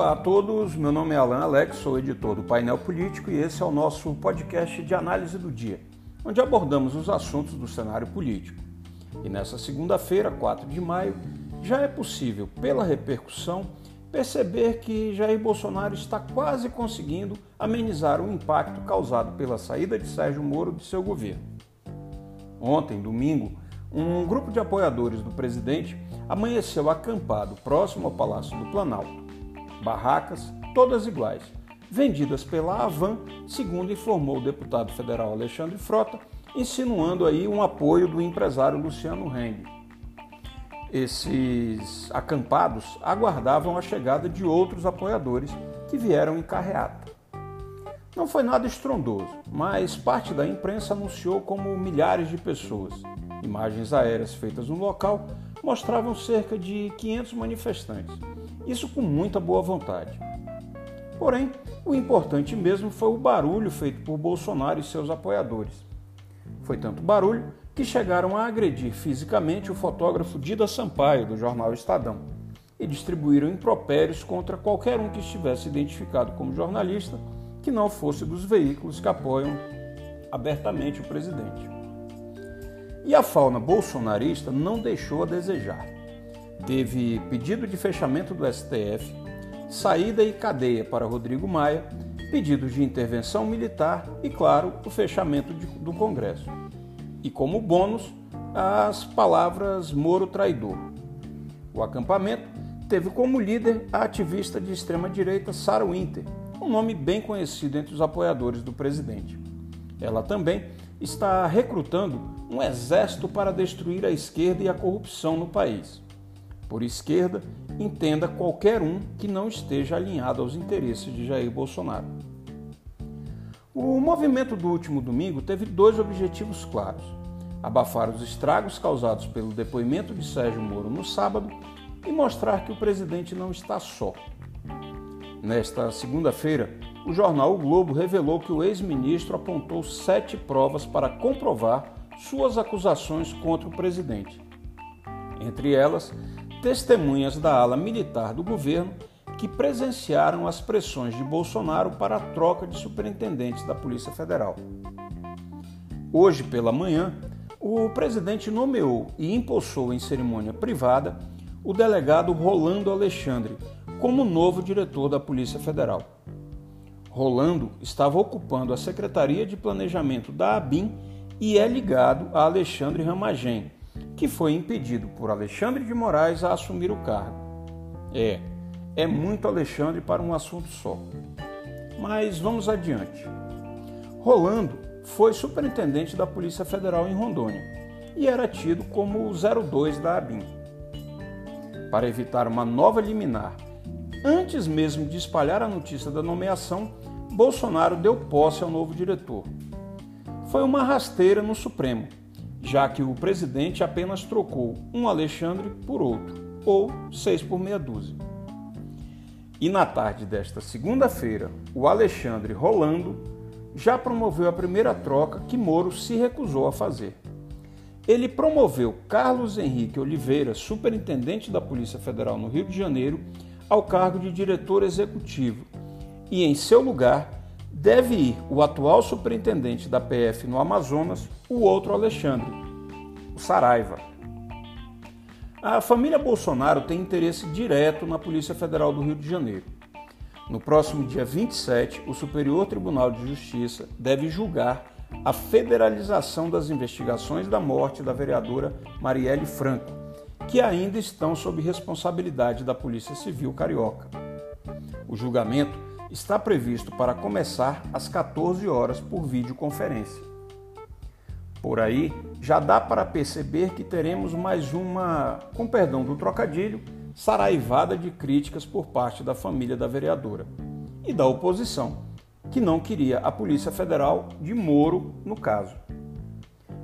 Olá a todos, meu nome é Alan Alex, sou editor do Painel Político e esse é o nosso podcast de análise do dia, onde abordamos os assuntos do cenário político. E nessa segunda-feira, 4 de maio, já é possível, pela repercussão, perceber que Jair Bolsonaro está quase conseguindo amenizar o impacto causado pela saída de Sérgio Moro de seu governo. Ontem, domingo, um grupo de apoiadores do presidente amanheceu acampado próximo ao Palácio do Planalto. Barracas, todas iguais, vendidas pela Avan, segundo informou o deputado federal Alexandre Frota, insinuando aí um apoio do empresário Luciano Heng. Esses acampados aguardavam a chegada de outros apoiadores que vieram em carreata. Não foi nada estrondoso, mas parte da imprensa anunciou como milhares de pessoas. Imagens aéreas feitas no local mostravam cerca de 500 manifestantes, isso com muita boa vontade. Porém, o importante mesmo foi o barulho feito por Bolsonaro e seus apoiadores. Foi tanto barulho que chegaram a agredir fisicamente o fotógrafo Dida Sampaio, do jornal Estadão, e distribuíram impropérios contra qualquer um que estivesse identificado como jornalista que não fosse dos veículos que apoiam abertamente o presidente. E a fauna bolsonarista não deixou a desejar. Teve pedido de fechamento do STF, saída e cadeia para Rodrigo Maia, pedidos de intervenção militar e, claro, o fechamento de, do Congresso. E como bônus, as palavras Moro traidor. O acampamento teve como líder a ativista de extrema-direita Sarah Winter, um nome bem conhecido entre os apoiadores do presidente. Ela também está recrutando um exército para destruir a esquerda e a corrupção no país. Por esquerda, entenda qualquer um que não esteja alinhado aos interesses de Jair Bolsonaro. O movimento do último domingo teve dois objetivos claros: abafar os estragos causados pelo depoimento de Sérgio Moro no sábado e mostrar que o presidente não está só. Nesta segunda-feira, o jornal o Globo revelou que o ex-ministro apontou sete provas para comprovar suas acusações contra o presidente. Entre elas, testemunhas da ala militar do governo que presenciaram as pressões de Bolsonaro para a troca de superintendentes da Polícia Federal. Hoje pela manhã, o presidente nomeou e impulsou em cerimônia privada o delegado Rolando Alexandre como novo diretor da Polícia Federal. Rolando estava ocupando a Secretaria de Planejamento da ABIN e é ligado a Alexandre Ramagem, que foi impedido por Alexandre de Moraes a assumir o cargo. É, é muito Alexandre para um assunto só. Mas vamos adiante. Rolando foi superintendente da Polícia Federal em Rondônia e era tido como o 02 da ABIN. Para evitar uma nova liminar, antes mesmo de espalhar a notícia da nomeação, Bolsonaro deu posse ao novo diretor. Foi uma rasteira no Supremo, já que o presidente apenas trocou um Alexandre por outro, ou seis por meia dúzia. E na tarde desta segunda-feira, o Alexandre Rolando já promoveu a primeira troca que Moro se recusou a fazer. Ele promoveu Carlos Henrique Oliveira, superintendente da Polícia Federal no Rio de Janeiro, ao cargo de diretor executivo, e em seu lugar deve ir o atual superintendente da PF no Amazonas, o outro Alexandre, o Saraiva. A família Bolsonaro tem interesse direto na Polícia Federal do Rio de Janeiro. No próximo dia 27, o Superior Tribunal de Justiça deve julgar a federalização das investigações da morte da vereadora Marielle Franco, que ainda estão sob responsabilidade da Polícia Civil Carioca. O julgamento está previsto para começar às 14 horas por videoconferência. Por aí, já dá para perceber que teremos mais uma, com perdão do trocadilho, saraivada de críticas por parte da família da vereadora e da oposição, que não queria a Polícia Federal de Moro no caso.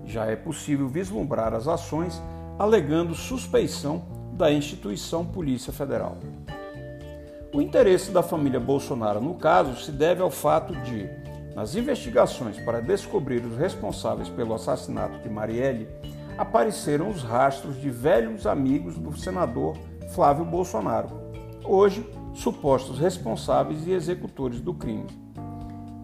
Já é possível vislumbrar as ações alegando suspeição da instituição Polícia Federal. O interesse da família Bolsonaro no caso se deve ao fato de, nas investigações para descobrir os responsáveis pelo assassinato de Marielle, apareceram os rastros de velhos amigos do senador Flávio Bolsonaro, hoje supostos responsáveis e executores do crime.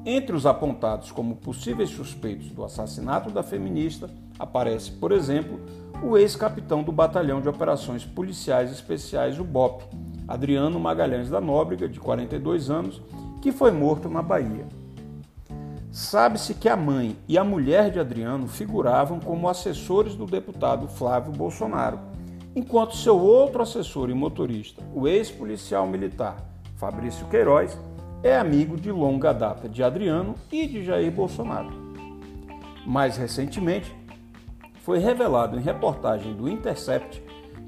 Entre os apontados como possíveis suspeitos do assassinato da feminista aparece, por exemplo, o ex-capitão do Batalhão de Operações Policiais Especiais, o BOP, Adriano Magalhães da Nóbrega, de 42 anos, que foi morto na Bahia. Sabe-se que a mãe e a mulher de Adriano figuravam como assessores do deputado Flávio Bolsonaro, enquanto seu outro assessor e motorista, o ex-policial militar Fabrício Queiroz, é amigo de longa data de Adriano e de Jair Bolsonaro. Mais recentemente, foi revelado em reportagem do Intercept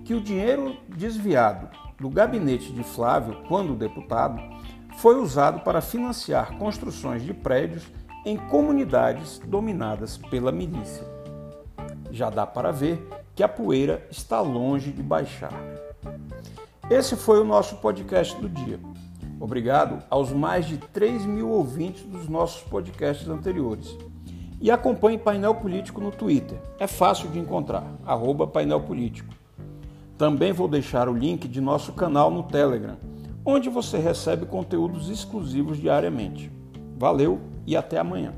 que o dinheiro desviado do gabinete de Flávio, quando deputado, foi usado para financiar construções de prédios em comunidades dominadas pela milícia. Já dá para ver que a poeira está longe de baixar. Esse foi o nosso podcast do dia. Obrigado aos mais de 3 mil ouvintes dos nossos podcasts anteriores. E acompanhe Painel Político no Twitter. É fácil de encontrar, arroba Painel Político. Também vou deixar o link de nosso canal no Telegram, onde você recebe conteúdos exclusivos diariamente. Valeu e até amanhã.